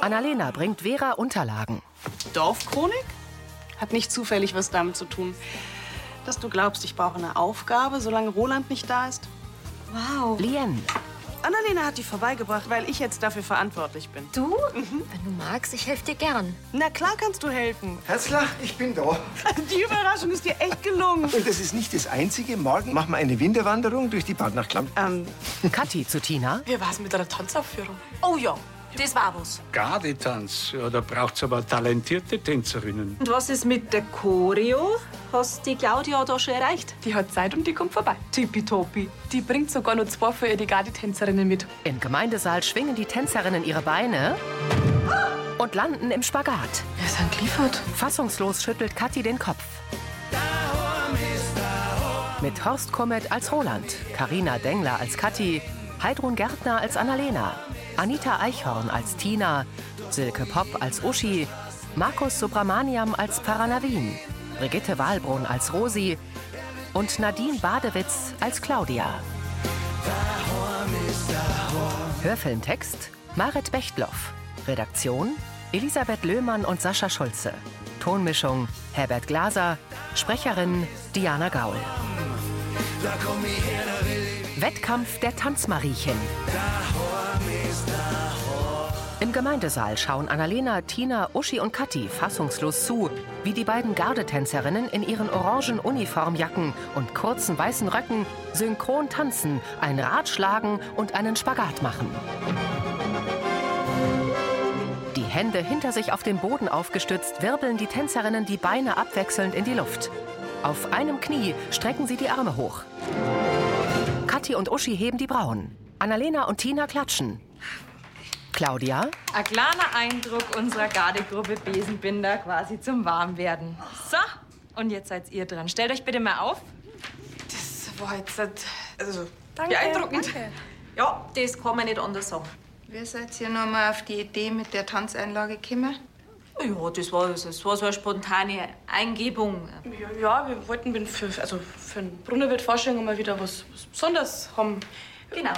Annalena bringt Vera Unterlagen. Dorfchronik? Hat nicht zufällig was damit zu tun, dass du glaubst, ich brauche eine Aufgabe, solange Roland nicht da ist? Wow. Lien. Annalena hat die vorbeigebracht, weil ich jetzt dafür verantwortlich bin. Du? Wenn du magst, ich helfe dir gern. Na klar kannst du helfen. Herzler, ich bin da. Die Überraschung ist dir echt gelungen. Und das ist nicht das Einzige. Morgen machen wir eine Winterwanderung durch die Bad nach Klamm. Ähm, Kathi zu Tina. Wie war's mit einer Tanzaufführung? Oh ja, das war was. Gardetanz, ja, da braucht's aber talentierte Tänzerinnen. Und was ist mit der Choreo? Hast die Claudia da schon erreicht? Die hat Zeit und die kommt vorbei. Tippitoppi. Die bringt sogar noch zwei für ihr die Gardi-Tänzerinnen mit. Im Gemeindesaal schwingen die Tänzerinnen ihre Beine und landen im Spagat. Wir sind geliefert. Fassungslos schüttelt Kathi den Kopf. Mit Horst Kommet als Roland, Karina Dengler als Kathi, Heidrun Gärtner als Annalena, Anita Eichhorn als Tina, Silke Popp als Uschi, Markus Subramaniam als Paranavin, Brigitte Wahlbrunn als Rosi und Nadine Badewitz als Claudia. Hörfilmtext Marit Bechtloff. Redaktion Elisabeth Löhmann und Sascha Schulze. Tonmischung Herbert Glaser. Sprecherin Diana Gaul. Wettkampf der Tanzmariechen. Im Gemeindesaal schauen Annalena, Tina, Uschi und Kathi fassungslos zu, wie die beiden Gardetänzerinnen in ihren orangen Uniformjacken und kurzen weißen Röcken synchron tanzen, ein Rad schlagen und einen Spagat machen. Die Hände hinter sich auf dem Boden aufgestützt, wirbeln die Tänzerinnen die Beine abwechselnd in die Luft. Auf einem Knie strecken sie die Arme hoch. Kathi und Uschi heben die Brauen. Annalena und Tina klatschen. Claudia, Ein kleiner Eindruck unserer Gardegruppe Besenbinder quasi zum Warmwerden. So, und jetzt seid ihr dran. Stellt euch bitte mal auf. Das war jetzt also, Danke, beeindruckend. Ja, das kann man nicht anders sagen. Wie seid ihr noch mal auf die Idee mit der Tanzeinlage gekommen? Ja, das war, das war so eine spontane Eingebung. Ja, ja, wir wollten für, also für ein Brunnerwirt-Vorstellung mal wieder was, was Besonderes haben. Genau.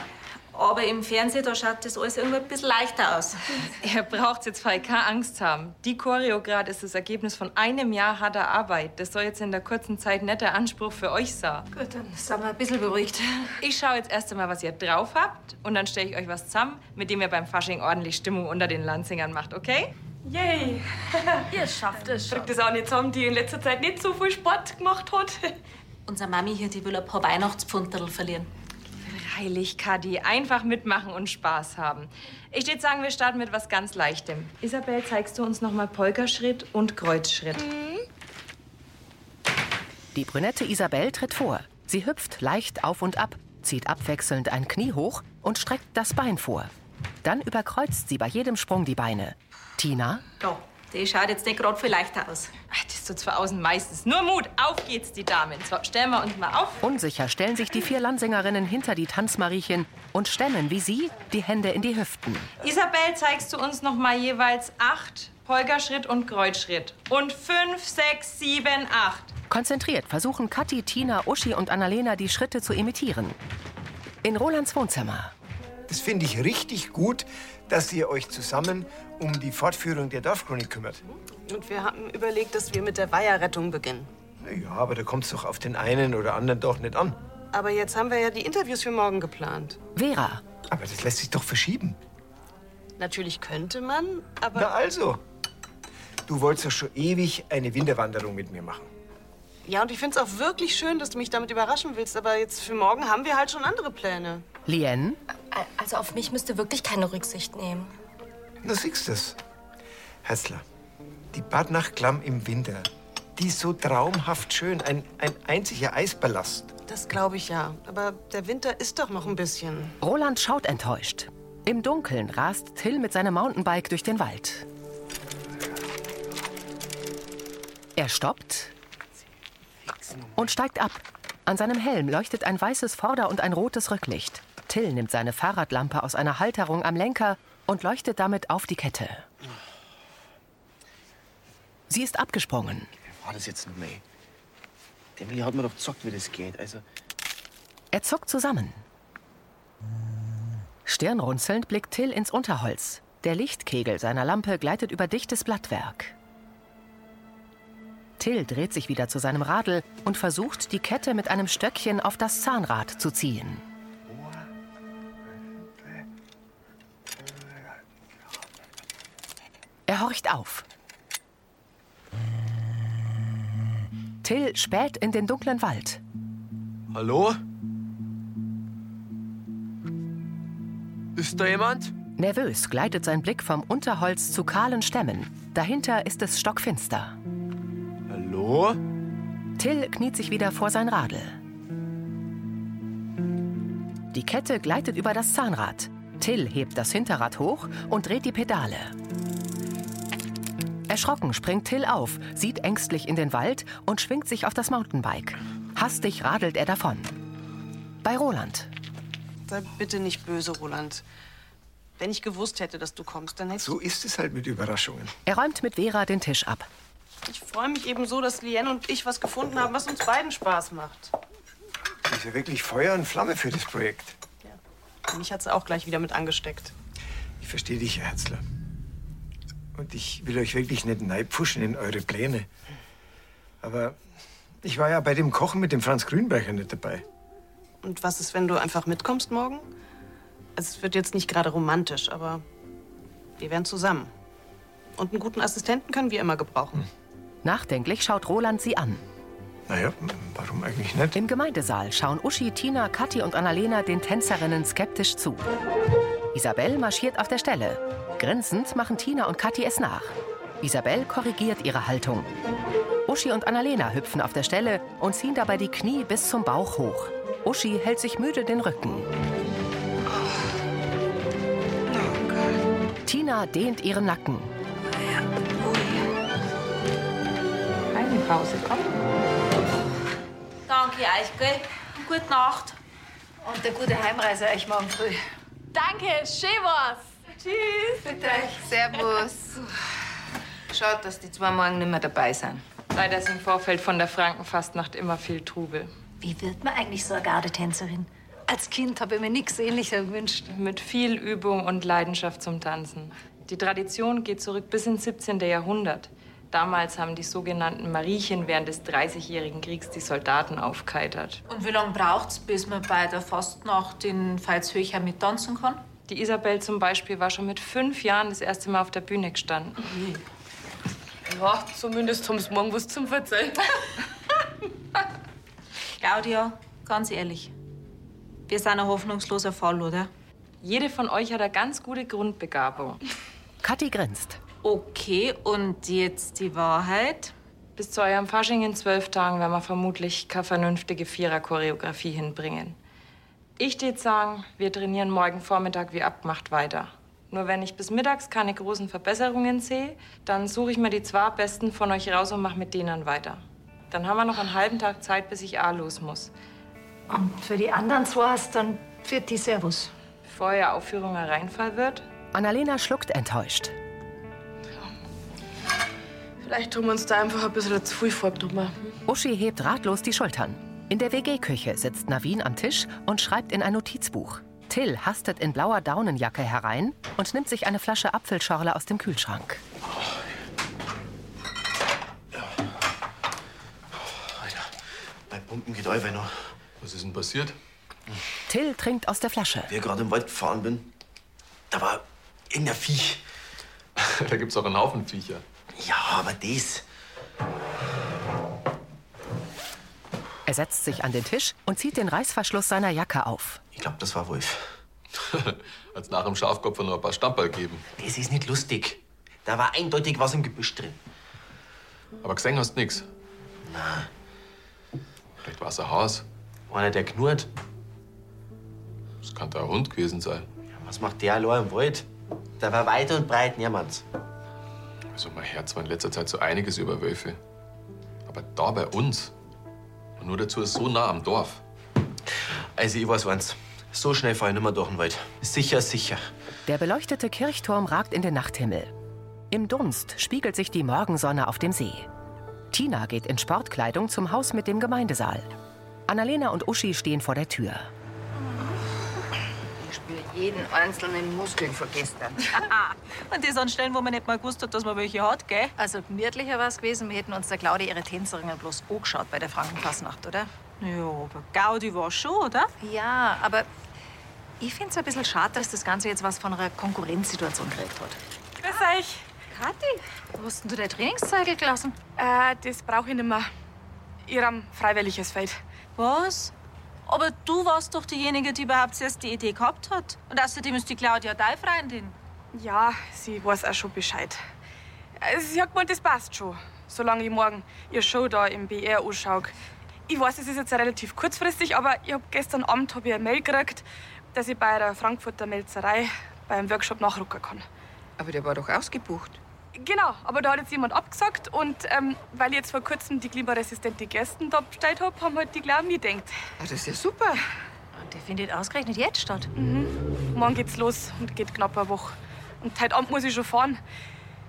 Aber im Fernsehen, da schaut das alles irgendwie ein bisschen leichter aus. Ihr braucht jetzt voll keine Angst haben. Die Choreo grad ist das Ergebnis von einem Jahr harter Arbeit. Das soll jetzt in der kurzen Zeit nicht der Anspruch für euch sein. Gut, dann sind wir ein bisschen beruhigt. Ich schaue jetzt erst einmal, was ihr drauf habt. Und dann stelle ich euch was zusammen, mit dem ihr beim Fasching ordentlich Stimmung unter den Lanzingern macht, okay? Yay! Ihr schafft es schon. Kriegt das auch nicht zusammen, die in letzter Zeit nicht so viel Sport gemacht hat. Unsere Mami hier, die will ein paar Weihnachtspfunterl verlieren. Freilich, Kadi. Einfach mitmachen und Spaß haben. Ich würde sagen, wir starten mit was ganz Leichtem. Isabel, zeigst du uns noch mal Polkaschritt und Kreuzschritt? die Brünette Isabel tritt vor. Sie hüpft leicht auf und ab, zieht abwechselnd ein Knie hoch und streckt das Bein vor. Dann überkreuzt sie bei jedem Sprung die Beine. Tina, Ja, die schaut jetzt nicht gerade viel leichter aus. Ach, Das tut zwar außen meistens. Nur Mut, auf geht's, die Damen. So, stellen wir uns mal auf. unsicher stellen sich die vier Landsingerinnen hinter die Tanzmariechen und stemmen wie sie die Hände in die Hüften. Isabel, zeigst du uns noch mal jeweils acht Polkaschritt und Kreuzschritt. Und fünf, sechs, sieben, acht. Konzentriert versuchen Kathi, Tina, Uschi und Annalena die Schritte zu imitieren. In Rolands Wohnzimmer. Das finde ich richtig gut, dass ihr euch zusammen um die Fortführung der Dorfchronik kümmert. Und wir haben überlegt, dass wir mit der Weiherrettung beginnen. Na Ja, aber da kommt es doch auf den einen oder anderen doch nicht an. Aber jetzt haben wir ja die Interviews für morgen geplant. Vera, Aber das lässt sich doch verschieben. Natürlich könnte man, aber Na also. Du wolltest doch schon ewig eine Winterwanderung mit mir machen. ja, und ich finde es auch wirklich schön, dass du mich damit überraschen willst. Aber jetzt für morgen haben wir halt schon andere Pläne. Lien, Also auf mich müsst ihr wirklich keine Rücksicht nehmen. Na, siehst du's. Herzler, die Bad nach Klamm im Winter, die ist so traumhaft schön. Ein, ein einziger Eisballast. Das glaube ich ja. Aber der Winter ist doch noch ein bisschen. Roland schaut enttäuscht. Im Dunkeln rast Till mit seinem Mountainbike durch den Wald. Er stoppt und steigt ab. An seinem Helm leuchtet ein weißes Vorder- und ein rotes Rücklicht. Till nimmt seine Fahrradlampe aus einer Halterung am Lenker und leuchtet damit auf die Kette. Sie ist abgesprungen. War das jetzt noch mehr? Der Milli hat mir doch gesagt, wie das geht. Also, Er zuckt zusammen. Stirnrunzelnd blickt Till ins Unterholz. Der Lichtkegel seiner Lampe gleitet über dichtes Blattwerk. Till dreht sich wieder zu seinem Radl und versucht, die Kette mit einem Stöckchen auf das Zahnrad zu ziehen. Er horcht auf. Till späht in den dunklen Wald. Hallo? Ist da jemand? Nervös gleitet sein Blick vom Unterholz zu kahlen Stämmen. Dahinter ist es stockfinster. Hallo? Till kniet sich wieder vor sein Radl. Die Kette gleitet über das Zahnrad. Till hebt das Hinterrad hoch und dreht die Pedale. Erschrocken springt Till auf, sieht ängstlich in den Wald und schwingt sich auf das Mountainbike. Hastig radelt er davon. Bei Roland. Sei bitte nicht böse, Roland. Wenn ich gewusst hätte, dass du kommst, dann hätte So ist es halt mit Überraschungen. Er räumt mit Vera den Tisch ab. ich freue mich eben so, dass Lien und ich was gefunden haben, was uns beiden Spaß macht. Die ist ja wirklich Feuer und Flamme für das Projekt. Mich hat sie auch gleich wieder mit angesteckt. Ich verstehe dich, Herr Herzler. Und ich will euch wirklich nicht neidpfuschen in eure Pläne. Aber ich war ja bei dem Kochen mit dem Franz Grünberger nicht dabei. Und was ist, wenn du einfach mitkommst morgen? Also, Es wird jetzt nicht gerade romantisch, aber wir wären zusammen. Und einen guten Assistenten können wir immer gebrauchen. Nachdenklich schaut Roland sie an. Naja, warum eigentlich nicht? Im Gemeindesaal schauen Uschi, Tina, Kathi und Annalena den Tänzerinnen skeptisch zu. Isabel marschiert auf der Stelle. Grinsend machen Tina und Kathi es nach. Isabel korrigiert ihre Haltung. Uschi und Annalena hüpfen auf der Stelle und ziehen dabei die Knie bis zum Bauch hoch. Uschi hält sich müde den Rücken. Tina dehnt ihren Nacken. Eine Pause, komm. Danke euch, gell? Und gute Nacht. Und eine gute Heimreise euch morgen früh. Danke, schön was. Tschüss. Bitte euch. Servus. Schaut, dass die zwei morgen nicht mehr dabei sind. Leider ist im Vorfeld von der Frankenfastnacht immer viel Trubel. Wie wird man eigentlich so eine Gardetänzerin? Als Kind habe ich mir nichts Ähnliches gewünscht. Mit viel Übung und Leidenschaft zum Tanzen. Die Tradition geht zurück bis ins 17. Jahrhundert. Damals haben die sogenannten Mariechen während des Dreißigjährigen Kriegs die Soldaten aufgeheitert. Und wie lange braucht's, bis man bei der Fastnacht in Veitshöchheim mit tanzen kann? Die Isabel zum Beispiel war schon mit fünf Jahren das erste Mal auf der Bühne gestanden. Ja, zumindest haben sie morgen was zum Verzeihen. Claudia, ganz ehrlich, wir sind ein hoffnungsloser Fall, oder? Jede von euch hat eine ganz gute Grundbegabung. Kathi grinst. Okay, und jetzt die Wahrheit? Bis zu eurem Fasching in zwölf Tagen werden wir vermutlich keine vernünftige Vierer-Choreografie hinbringen. Ich würde sagen, wir trainieren morgen Vormittag wie abgemacht weiter. Nur wenn ich bis mittags keine großen Verbesserungen sehe, dann suche ich mir die zwei Besten von euch raus und mache mit denen weiter. Dann haben wir noch einen halben Tag Zeit, bis ich A los muss. Und für die anderen zwei hast dann für die Servus. Bevor eure Aufführung ein Reinfall wird, Annalena schluckt enttäuscht. Vielleicht tun wir uns da einfach ein bisschen zu viel vorgenommen. Uschi hebt ratlos die Schultern. In der WG-Küche sitzt Navin am Tisch und schreibt in ein Notizbuch. Till hastet in blauer Daunenjacke herein und nimmt sich eine Flasche Apfelschorle aus dem Kühlschrank. Bei Pumpen geht einfach noch. Was ist denn passiert? Till trinkt aus der Flasche. Wie ich gerade im Wald gefahren bin, da war irgendein Viech. da gibt's auch einen Haufen Viecher. Ja, aber das. Er setzt sich an den Tisch und zieht den Reißverschluss seiner Jacke auf. Ich glaube, das war Wolf. Als nach dem Schafkopf noch ein paar Stamperl geben. Das ist nicht lustig. Da war eindeutig was im Gebüsch drin. Aber gesehen hast nix. Na, Vielleicht war's ein Haus. einer, der knurrt. Das kann ein Hund gewesen sein. Was macht der allein im Wald? Da war weit und breit niemand. Also, mein Herz war in letzter Zeit so einiges über Wölfe. Aber da bei uns. Nur dazu ist so nah am Dorf. Also, ich weiß eins. So schnell ich nicht mehr durch den Wald. Sicher, sicher. Der beleuchtete Kirchturm ragt in den Nachthimmel. Im Dunst spiegelt sich die Morgensonne auf dem See. Tina geht in Sportkleidung zum Haus mit dem Gemeindesaal. Annalena und Uschi stehen vor der Tür. Jeden einzelnen Muskel von gestern. Und das an Stellen, wo man nicht mal gewusst hat, dass man welche hat, gell? Also gemütlicher war es gewesen, wir hätten uns der Claudia ihre Tänzerinnen bloß angeschaut bei der Frankenfastnacht, oder? Ja, aber Gaudi war schon, oder? Ja, aber ich finde es ein bisschen schade, dass das Ganze jetzt was von einer Konkurrenzsituation geredet hat. Grüß euch. Kathi, wo hast denn du dein Trainingszeugel gelassen? Äh, das brauche ich nicht mehr. Ihr habt freiwilliges Feld. Was? Aber du warst doch diejenige, die überhaupt erst die Idee gehabt hat. Und außerdem ist die Claudia deine Freundin. Ja, sie weiß auch schon Bescheid. Äh, Sie hat gemeint, das passt schon. Solange ich morgen ihr Show da im BR anschaue. Ich weiß, es ist jetzt relativ kurzfristig, aber ich hab gestern Abend hab ich eine Mail gekriegt, dass ich bei der Frankfurter Melzerei beim Workshop nachrücken kann. Aber der war doch ausgebucht. Genau, aber da hat jetzt jemand abgesagt und ähm, weil ich jetzt vor kurzem die klimaresistente Gästen da bestellt hab, haben halt die Glauben mir gedacht. Ah, das ist ja super. Und der findet ausgerechnet jetzt statt. Mhm. Morgen geht's los und geht knapp eine Woche. Und heute Abend muss ich schon fahren.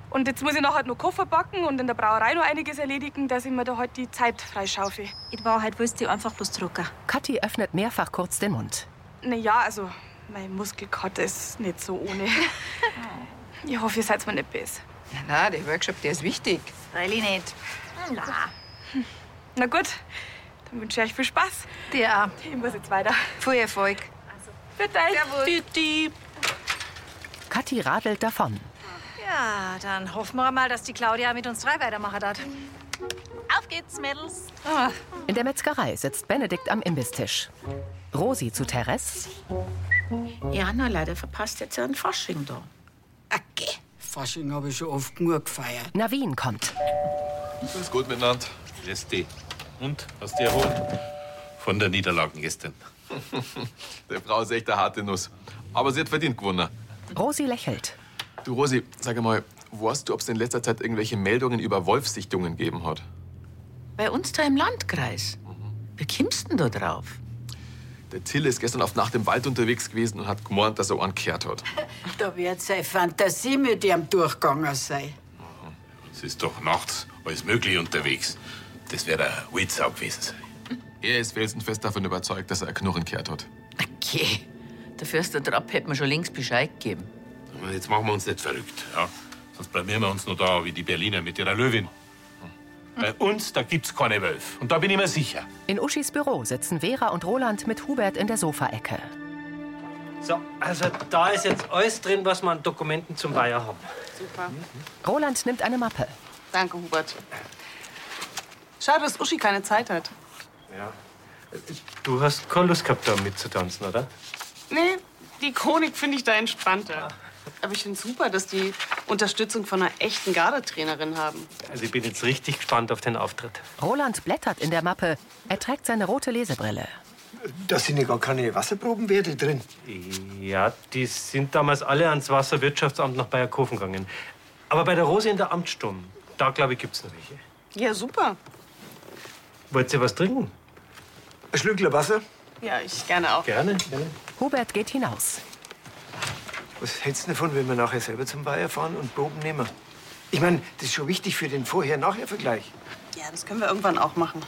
Und jetzt muss ich nachher noch Koffer packen und in der Brauerei noch einiges erledigen, dass ich mir da heute die Zeit freischaufel. In Wahrheit willst du einfach bloß drucken. Kathi öffnet mehrfach kurz den Mund. Na ja, also, mein Muskelkater ist nicht so ohne. ich hoffe, ihr seid mir nicht böse. Na, na, der Workshop, der ist wichtig. Freilich nicht. Na. Na gut, dann wünsche ich euch viel Spaß. Dir auch. Ich muss jetzt weiter. Viel Erfolg. Bitte. Bitte. Kathi radelt davon. Ja, dann hoffen wir mal, dass die Claudia mit uns drei weitermachen hat. Auf geht's, Mädels. Ah, In der Metzgerei sitzt Benedikt am Imbistisch. Rosi zu Therese. Ja, na, leider verpasst jetzt einen Fasching da. Okay. Fasching habe ich schon oft genug gefeiert. Navin kommt. Ist gut miteinander. Grüß dich. Und? Hast du erholt? Von der Niederlage gestern. Der Frau ist echt eine harte Nuss. Aber sie hat verdient gewonnen. Rosi lächelt. Du, Rosi, sag mal, weißt du, ob es in letzter Zeit irgendwelche Meldungen über Wolfsichtungen gegeben hat? Bei uns da im Landkreis. Wie kommst denn da drauf? Der Till ist gestern auf Nacht im Wald unterwegs gewesen und hat gemeint, dass er einen gehört hat. Da wird seine Fantasie mit ihm durchgegangen sein. Es ist doch nachts alles Mögliche unterwegs. Das wäre der Wildsau gewesen sein. Er ist felsenfest davon überzeugt, dass er einen Knurren gehört hat. Okay. Der Förster Trapp hätte mir schon längst Bescheid gegeben. Jetzt machen wir uns nicht verrückt. Ja? Sonst blamieren wir uns nur da wie die Berliner mit ihrer Löwin. Bei uns, da gibt's keine Wölfe. Und da bin ich mir sicher. In Uschis Büro sitzen Vera und Roland mit Hubert in der Sofaecke. So, also da ist jetzt alles drin, was wir an Dokumenten zum Weiher haben. Super. Roland nimmt eine Mappe. Danke, Hubert. Schade, dass Uschi keine Zeit hat. Ja. Du hast keine Lust gehabt, da mitzutanzen, oder? Nee, die Chronik finde ich da entspannter. Aber ich finde super, dass die Unterstützung von einer echten Gardetrainerin haben. Also ich bin jetzt richtig gespannt auf den Auftritt. Roland blättert in der Mappe. Er trägt seine rote Lesebrille. Da sind ja gar keine Wasserprobenwerte drin. Ja, die sind damals alle ans Wasserwirtschaftsamt nach Bayerkofen gegangen. Aber bei der Rose in der Amtssturm, da glaube ich, gibt's noch welche. Ja, super. Wollt ihr was trinken? Ein Schlückler Wasser? Ja, ich gerne auch. Gerne, gerne. Hubert geht hinaus. Was hältst du davon, wenn wir nachher selber zum Weiher fahren und Proben nehmen? Ich meine, das ist schon wichtig für den Vorher-Nachher-Vergleich. Ja, das können wir irgendwann auch machen.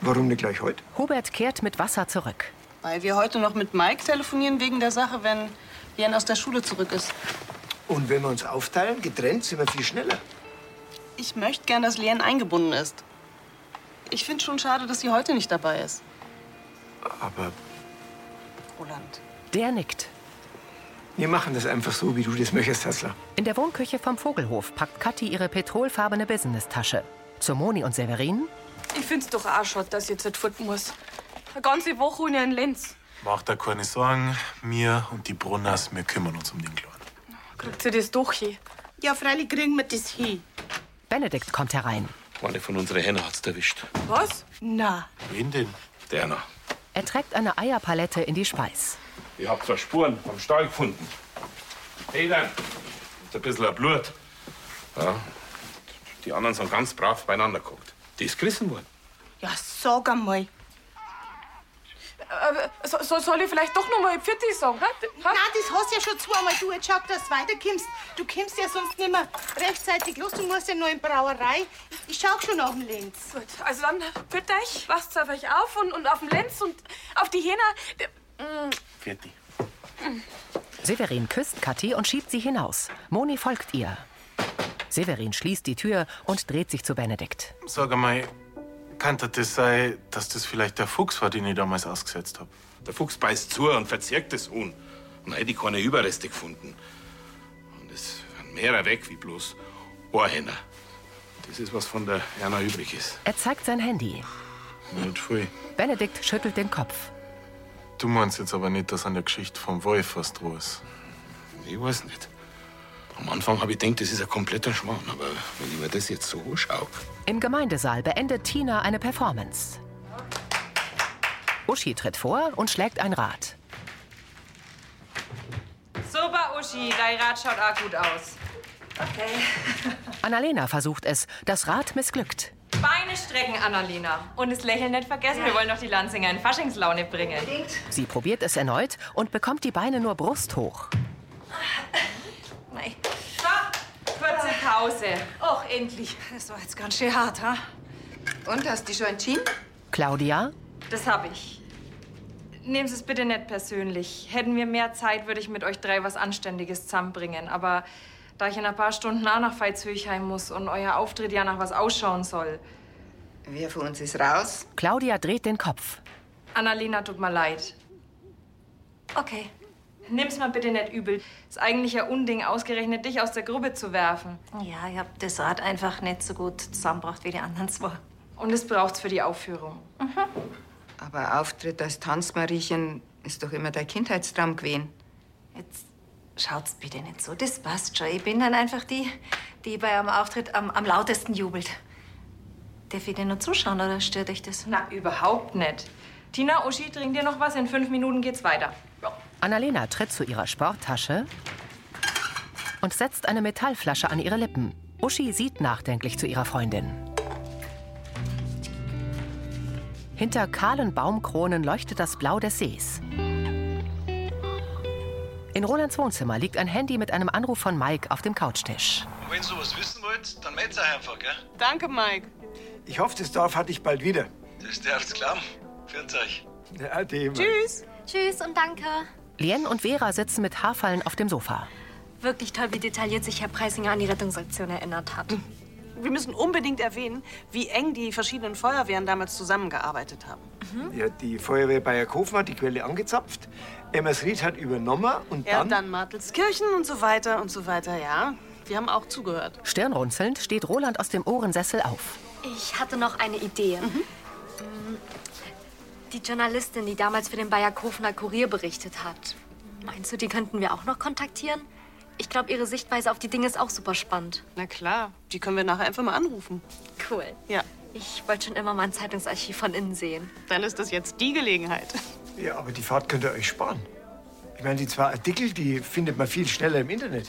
Warum nicht gleich heute? Hubert kehrt mit Wasser zurück. Weil wir heute noch mit Mike telefonieren wegen der Sache, wenn Jan aus der Schule zurück ist. Und wenn wir uns aufteilen, getrennt, sind wir viel schneller. Ich möchte gern, dass Lien eingebunden ist. Ich finde schon schade, dass sie heute nicht dabei ist. Aber Roland. Der nickt. Wir machen das einfach so, wie du das möchtest, Hassler. In der Wohnküche vom Vogelhof packt Kathi ihre petrolfarbene Business-Tasche. Zu Moni und Severin. Ich find's doch auch schade, dass ich jetzt nicht fort muss. Eine ganze Woche ohne einen Lenz. Mach dir keine Sorgen. Wir und die Brunners, wir kümmern uns um den Kleinen. Kriegt sie das doch hin? Ja, freilich kriegen wir das hin. Benedikt kommt herein. Eine von unseren Hennen hat's erwischt. Was? Na. Wen denn? Der noch. Er trägt eine Eierpalette in die Speis. Ihr habt zwar Spuren vom Stall gefunden. Hey, dann. Ist ein bisschen Blut. Ja. Die anderen sind ganz brav beieinander geguckt. Die ist gerissen worden. Ja, sag einmal. Äh, so, so, soll ich vielleicht doch noch mal Pfitti sagen? Ha? Nein, das hast du ja schon zweimal. Du, jetzt schau, dass du weiterkommst. Du kommst ja sonst nicht mehr rechtzeitig los. Du musst ja noch in die Brauerei. Ich schau schon nach dem Lenz. Gut, also dann bitte euch, passt auf euch auf und, und auf den Lenz und auf die Hähner. Fertig. Severin küsst Kathi und schiebt sie hinaus. Moni folgt ihr. Severin schließt die Tür und dreht sich zu Benedikt. Sag einmal, kann das sein, dass das vielleicht der Fuchs war, den ich damals ausgesetzt habe? Der Fuchs beißt zu und verzerrt das Huhn. Und hätte ich keine Überreste gefunden. Und es waren mehrere weg wie bloß Ohrhähner. Das ist, was von der Erna übrig ist. Er zeigt sein Handy. Nicht viel. Benedikt schüttelt den Kopf. Du meinst jetzt aber nicht, dass an der Geschichte vom Wolf was dran ist. Ich weiß nicht. Am Anfang habe ich gedacht, das ist ein kompletter Schmarrn. Aber wenn ich mir das jetzt so anschaue, Im Gemeindesaal beendet Tina eine Performance. Uschi tritt vor und schlägt ein Rad. Super, Uschi, dein Rad schaut auch gut aus. Okay. Annalena versucht es. Das Rad missglückt. Beine strecken, Annalena. Und das Lächeln nicht vergessen, wir wollen doch die Lanzinger in Faschingslaune bringen. Sie probiert es erneut und bekommt die Beine nur brusthoch. Nein. Stopp! Kurze Pause. Och, endlich. Das war jetzt ganz schön hart, ha? Und, hast du dich schon entschieden? Claudia? Das hab ich. Nehmen Sie es bitte nicht persönlich. Hätten wir mehr Zeit, würde ich mit euch drei was Anständiges zusammenbringen. Aber da ich in ein paar Stunden auch nach Veitshöchheim muss und euer Auftritt ja nach was ausschauen soll. Wer von uns ist raus? Claudia dreht den Kopf. Annalena, tut mir leid. Okay. Nimm's mal bitte nicht übel. Ist eigentlich ein Unding, ausgerechnet dich aus der Gruppe zu werfen. Ja, ich hab das Rad einfach nicht so gut zusammengebracht wie die anderen zwei. Und es braucht's für die Aufführung. Aber Auftritt als Tanzmariechen ist doch immer dein Kindheitstraum gewesen. Jetzt schaut's bitte nicht so. Das passt schon. Ich bin dann einfach die, die bei einem Auftritt am, am lautesten jubelt. Darf ich dir nur zuschauen oder stört euch das? Na, überhaupt nicht. Tina, Uschi, trink dir noch was. In fünf Minuten geht's weiter. Annalena tritt zu ihrer Sporttasche und setzt eine Metallflasche an ihre Lippen. Uschi sieht nachdenklich zu ihrer Freundin. Hinter kahlen Baumkronen leuchtet das Blau des Sees. In Rolands Wohnzimmer liegt ein Handy mit einem Anruf von Mike auf dem Couchtisch. Wenn ihr sowas wissen wollt, dann meldet euch einfach, gell? Danke, Mike. Ich hoffe, das Dorf hat dich bald wieder. Das dürft's glauben. Führt euch. Ja. Tschüss. Tschüss und danke. Lien und Vera sitzen mit Haarfallen auf dem Sofa. Wirklich toll, wie detailliert sich Herr Preisinger an die Rettungsaktion erinnert hat. Wir müssen unbedingt erwähnen, wie eng die verschiedenen Feuerwehren damals zusammengearbeitet haben. Ja, die Feuerwehr Bayerkofen hat die Quelle angezapft. Emmersried hat übernommen und Ja, dann... dann Martelskirchen und so weiter und so weiter, ja. Wir haben auch zugehört. Stirnrunzelnd steht Roland aus dem Ohrensessel auf. Ich hatte noch eine Idee. Mm, Die Journalistin, die damals für den Bayerkofener Kurier berichtet hat. Meinst du, die könnten wir auch noch kontaktieren? Ich glaube, ihre Sichtweise auf die Dinge ist auch super spannend. Na klar, die können wir nachher einfach mal anrufen. Cool. Ja. Ich wollte schon immer mal ein Zeitungsarchiv von innen sehen. Dann ist das jetzt die Gelegenheit. Ja, aber die Fahrt könnt ihr euch sparen. Ich meine, die zwei Artikel, die findet man viel schneller im Internet.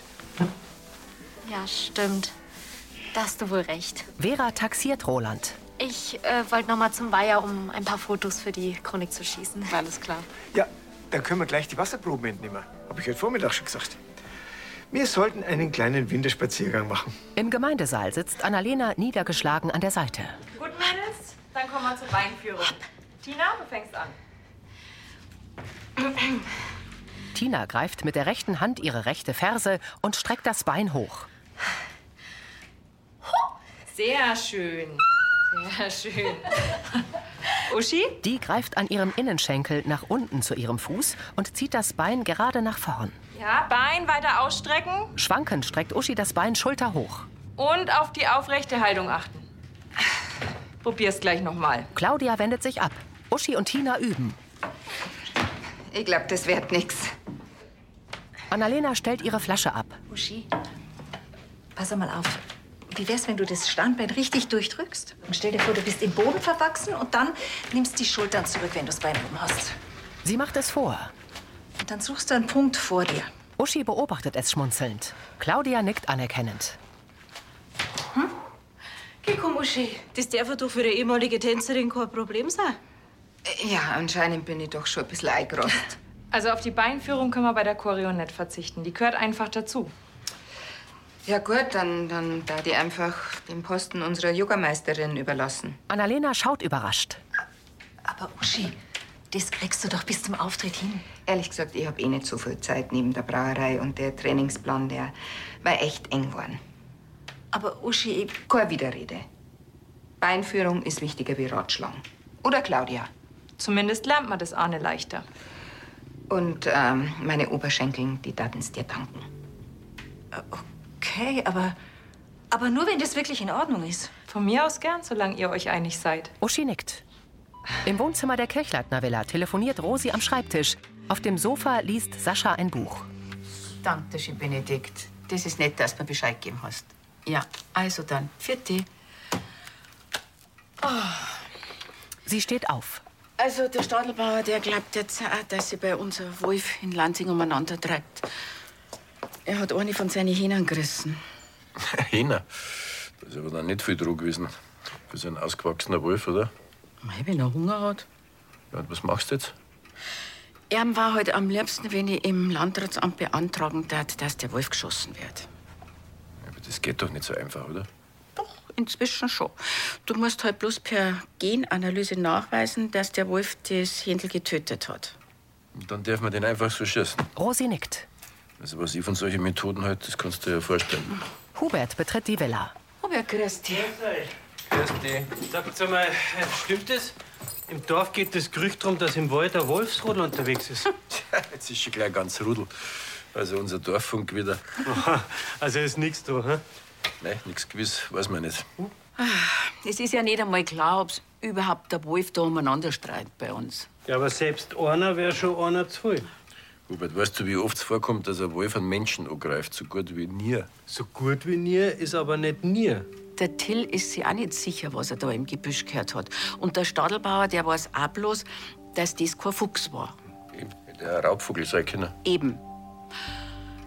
Ja, stimmt. Da hast du wohl recht. Vera taxiert Roland. Ich äh, wollte noch mal zum Weiher, um ein paar Fotos für die Chronik zu schießen. Alles klar. Ja, dann können wir gleich die Wasserproben entnehmen. Hab ich heute Vormittag schon gesagt. Wir sollten einen kleinen Winterspaziergang machen. Im Gemeindesaal sitzt Annalena niedergeschlagen an der Seite. Gut, Mädels, dann kommen wir zur Weinführung. Tina, du fängst an. Tina greift mit der rechten Hand ihre rechte Ferse und streckt das Bein hoch. Sehr schön. Sehr schön. Uschi? Die greift an ihrem Innenschenkel nach unten zu ihrem Fuß und zieht das Bein gerade nach vorn. Ja, Bein weiter ausstrecken Schwankend streckt Uschi das Bein schulterhoch. und auf die aufrechte Haltung achten. Probier's gleich nochmal. Claudia wendet sich ab. Uschi und Tina üben. Ich glaube, das wird nix. Annalena stellt ihre Flasche ab. Uschi, pass mal auf. Wie wär's, wenn du das Standbein richtig durchdrückst? Und stell dir vor, du bist im Boden verwachsen und dann nimmst die Schultern zurück, wenn du das Bein oben hast. Sie macht es vor. Und dann suchst du einen Punkt vor dir. Uschi beobachtet es schmunzelnd. Claudia nickt anerkennend. Geh, komm, Uschi. Das darf doch für eine ehemalige Tänzerin kein Problem sein. Ja, anscheinend bin ich doch schon ein bisschen eingerostet. Also auf die Beinführung können wir bei der Choreo nicht verzichten. Die gehört einfach dazu. Ja gut, dann, dann da die einfach den Posten unserer Yogameisterin überlassen. Annalena schaut überrascht. Aber Uschi, Das kriegst du doch bis zum Auftritt hin. Ehrlich gesagt, ich habe eh nicht so viel Zeit neben der Brauerei und der Trainingsplan, der war echt eng geworden. Aber Uschi, ich... Keine Widerrede. Beinführung ist wichtiger wie Ratschlagen. Oder Claudia? Zumindest lernt man das Ahne leichter. Und ähm, meine Oberschenkel, die taten's dir danken. Okay, aber... Aber nur, wenn das wirklich in Ordnung ist. Von mir aus gern, solange ihr euch einig seid. Uschi nickt. Im Wohnzimmer der Kirchleitner Villa telefoniert Rosi am Schreibtisch. Auf dem Sofa liest Sascha ein Buch. Danke schön, Benedikt. Das ist nett, dass du mir Bescheid gegeben hast. Ja, also dann. Vierte. Sie steht auf. Also, der Stadelbauer, der glaubt jetzt auch, dass sich bei unser Wolf in Lansing umeinander treibt. Er hat eine von seinen Hähnern gerissen. Hähner. Da ist aber dann nicht viel dran gewesen. Für so einen ausgewachsener Wolf, oder? Mei, wenn er Hunger hat. Ja, und was machst du jetzt? Er war halt am liebsten, wenn ich im Landratsamt beantragen darf, dass der Wolf geschossen wird. Aber das geht doch nicht so einfach, oder? Inzwischen schon. Du musst halt bloß per Genanalyse nachweisen, dass der Wolf das Händel getötet hat. Und dann darf man den einfach so schießen. Rosi nickt. Also, was ich von solchen Methoden halt, das kannst du dir ja vorstellen. Hubert betritt die Villa. Hubert, grüß dich. Grüß dich. Sagt mal, stimmt es? Im Dorf geht das Gerücht drum, dass im Wald ein Wolfsrudel unterwegs ist. Jetzt ist schon gleich ganz Rudel. Also unser Dorffunk wieder. Also ist nichts da, hä? Nein, nichts gewiss, weiß man nicht. Es ist ja nicht einmal klar, ob es überhaupt der Wolf da umeinander streitet bei uns. Ja, aber selbst einer wäre schon einer zu viel. Hubert, weißt du, wie oft es vorkommt, dass ein Wolf einen Menschen angreift? So gut wie nie. So gut wie nie ist aber nicht nie. Der Till ist sich auch nicht sicher, was er da im Gebüsch gehört hat. Und der Stadelbauer, der weiß auch bloß, dass das kein Fuchs war. Der Raubvogel sein können. Eben.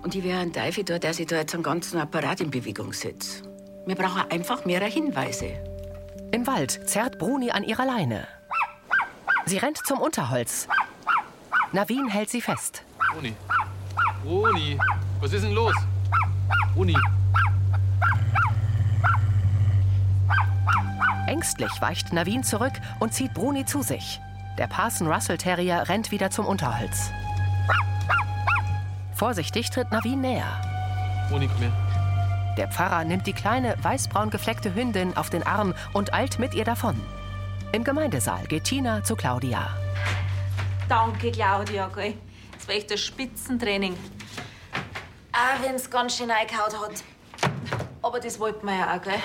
Und ich wäre ein Teufel da, der sich da jetzt einen ganzen Apparat in Bewegung setzt. Wir brauchen einfach mehr Hinweise. Im Wald zerrt Bruni an ihrer Leine. Sie rennt zum Unterholz. Navin hält sie fest. Bruni. Bruni, was ist denn los? Bruni. Ängstlich weicht Navin zurück und zieht Bruni zu sich. Der Parson Russell Terrier rennt wieder zum Unterholz. Vorsichtig tritt Navin näher. Bruni, komm her. Der Pfarrer nimmt die kleine, weißbraun gefleckte Hündin auf den Arm und eilt mit ihr davon. Im Gemeindesaal geht Tina zu Claudia. Danke, Claudia, gell? Das war echt ein Spitzentraining. Auch wenn es ganz schön reingehauen hat. Aber das wollten wir ja auch, gell?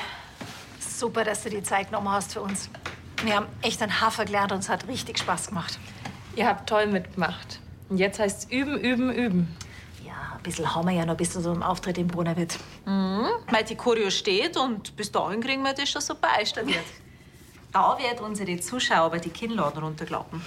Super, dass du die Zeit genommen hast für uns. Wir haben echt einen Hafer gelernt und es hat richtig Spaß gemacht. Ihr habt toll mitgemacht. Und jetzt heißt's üben, üben, üben. Ja, ein bisschen haben wir ja noch bis zu so einem Auftritt im Brunnerwirt. Mhm. Weil die Choreo steht und bis dahin kriegen wir das schon super einstudiert. Da wird unsere Zuschauer aber die Kinnladen runterklappen.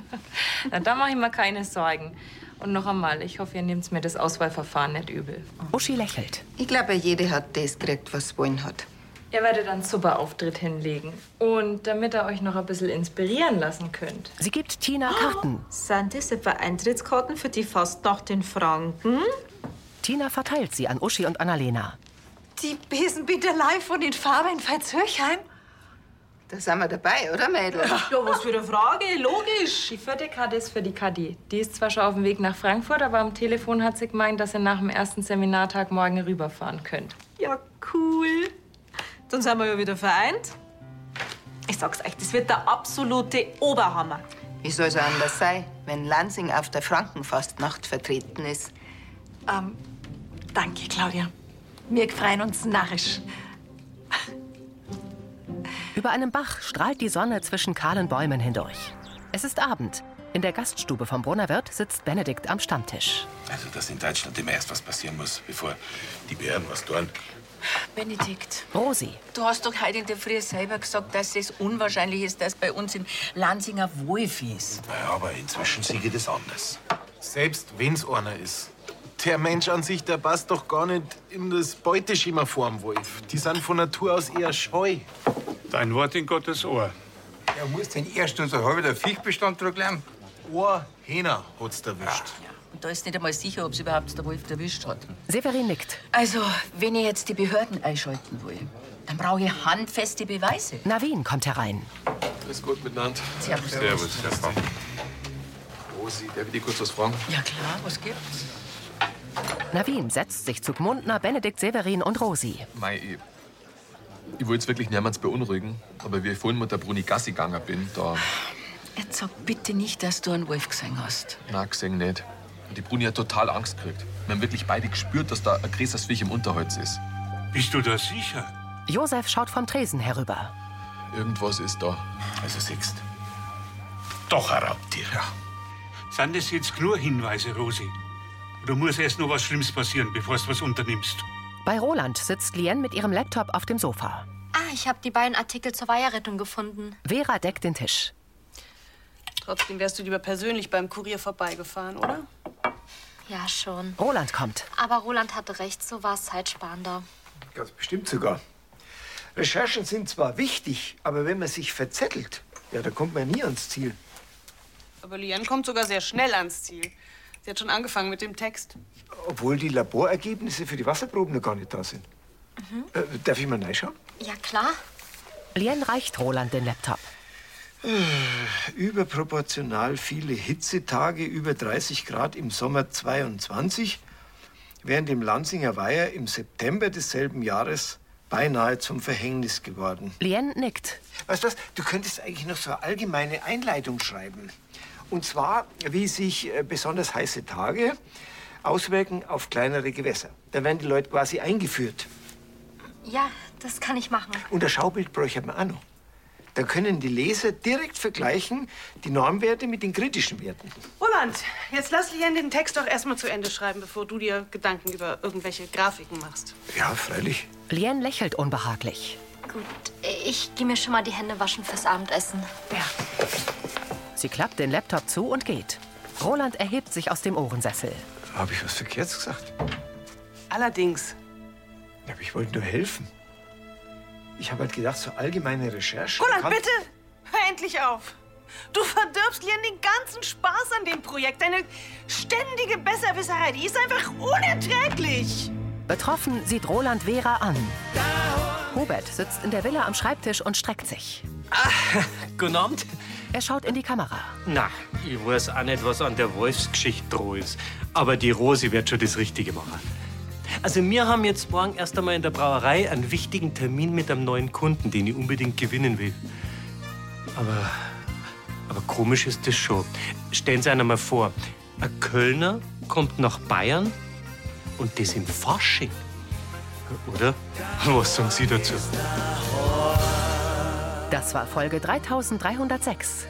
Na, da mache ich mir keine Sorgen. Und noch einmal, ich hoffe, ihr nehmt mir das Auswahlverfahren nicht übel. Uschi lächelt. Ich glaube, jede hat das gekriegt, was sie wollen hat. Ihr werdet einen super Auftritt hinlegen. Und damit ihr euch noch ein bisschen inspirieren lassen könnt. Sie gibt Tina Karten. Sind das etwa Eintrittskarten für die Fastnacht in Franken? Tina verteilt sie an Uschi und Annalena. Die Besenbinderlei von den Farben in Veitshöchheim? Da sind wir dabei, oder, Mädel? Ja, was für eine Frage. Logisch. Die vierte Karte ist für die Kadi. Die ist zwar schon auf dem Weg nach Frankfurt, aber am Telefon hat sie gemeint, dass ihr nach dem ersten Seminartag morgen rüberfahren könnt. Ja, cool. Dann sind wir ja wieder vereint. Ich sag's euch, das wird der absolute Oberhammer. Wie soll es anders sein, wenn Lansing auf der Frankenfastnacht vertreten ist? Ähm, danke, Claudia. Wir freuen uns narrisch. Über einem Bach strahlt die Sonne zwischen kahlen Bäumen hindurch. Es ist Abend. In der Gaststube vom Brunnerwirt sitzt Benedikt am Stammtisch. Also, dass in Deutschland immer erst was passieren muss, bevor die Behörden was tun. Benedikt, Rosi. du hast doch heute in der Früh selber gesagt, dass es unwahrscheinlich ist, dass bei uns in Lansinger Wolf ist. Naja, aber inzwischen sehe ich das anders. Selbst wenn's einer ist. Der Mensch an sich, der passt doch gar nicht in das Beuteschema vorm Wolf. Die sind von Natur aus eher scheu. Dein Wort in Gottes Ohr. Ja, muss denn erst unser halber Viechbestand zurücklegen? Ein Hähner hat's erwischt. Und da ist nicht einmal sicher, ob es überhaupt der Wolf erwischt hat. Severin nickt. Also, wenn ich jetzt die Behörden einschalten will, dann brauche ich handfeste Beweise. Navin kommt herein. Alles gut miteinander. Servus. Servus, Herr Frau. Rosi, darf ich dich kurz was fragen? Ja klar, was gibt's? Navin setzt sich zu Gmundner, Benedikt Severin und Rosi. Mei, ich, ich wollte jetzt wirklich niemals beunruhigen, aber wie ich vorhin mit der Bruni Gassi gegangen bin, da. Jetzt sag bitte nicht, dass du einen Wolf gesehen hast. Na, gesehen nicht. Und die Bruni hat total Angst gekriegt. Wir haben wirklich beide gespürt, dass da ein größeres Viech im Unterholz ist. Bist du da sicher? Josef schaut vom Tresen herüber. Irgendwas ist da. Also siehst Doch ein Raubtier. Ja. Sind das jetzt nur Hinweise, Rosi? Oder muss erst noch was Schlimmes passieren, bevor du was unternimmst? Bei Roland sitzt Lien mit ihrem Laptop auf dem Sofa. Ah, ich habe die beiden Artikel zur Weiherrettung gefunden. Vera deckt den Tisch. Trotzdem wärst du lieber persönlich beim Kurier vorbeigefahren, oder? Ja, schon. Roland kommt. Aber Roland hatte recht, so war es zeitsparender. Ganz bestimmt sogar. Recherchen sind zwar wichtig, aber wenn man sich verzettelt, ja, da kommt man nie ans Ziel. Aber Liane kommt sogar sehr schnell ans Ziel. Sie hat schon angefangen mit dem Text. Obwohl die Laborergebnisse für die Wasserproben noch gar nicht da sind. Mhm. Äh, darf ich mal reinschauen? Ja, klar. Lien reicht Roland den Laptop. Äh, Überproportional viele Hitzetage über 30 Grad im Sommer 22, während im Lanzinger Weiher im September desselben Jahres beinahe zum Verhängnis geworden. Lien nickt. Weißt du was, du könntest eigentlich noch so eine allgemeine Einleitung schreiben. Und zwar, wie sich äh, besonders heiße Tage auswirken auf kleinere Gewässer. Da werden die Leute quasi eingeführt. Ja, das kann ich machen. Und ein Schaubild bräuchte man auch noch. Dann können die Leser direkt vergleichen die Normwerte mit den kritischen Werten. Roland, jetzt lass Liane den Text doch erstmal zu Ende schreiben, bevor du dir Gedanken über irgendwelche Grafiken machst. Ja, freilich. Lien lächelt unbehaglich. Gut, ich gehe mir schon mal die Hände waschen fürs Abendessen. Ja. Sie klappt den Laptop zu und geht. Roland erhebt sich aus dem Ohrensessel. Habe ich was Verkehrtes gesagt? Allerdings. Aber ich wollte nur helfen. Ich habe halt gedacht, so allgemeine Recherche. Roland, kann- bitte! Hör endlich auf! Du verdirbst Liane den ganzen Spaß an dem Projekt. Deine ständige Besserwisserei, die ist einfach unerträglich. Betroffen sieht Roland Vera an. Hubert sitzt in der Villa am Schreibtisch und streckt sich. Guten Abend. Er schaut in die Kamera. Na, ich weiß auch nicht, was an der Wolfsgeschichte dran ist. Aber die Rosi wird schon das Richtige machen. Also, wir haben jetzt morgen erst einmal in der Brauerei einen wichtigen Termin mit einem neuen Kunden, den ich unbedingt gewinnen will. Aber, aber komisch ist das schon. Stellen Sie sich einmal vor, ein Kölner kommt nach Bayern und das im Fasching. Oder? Was sagen Sie dazu? Das war Folge 3306.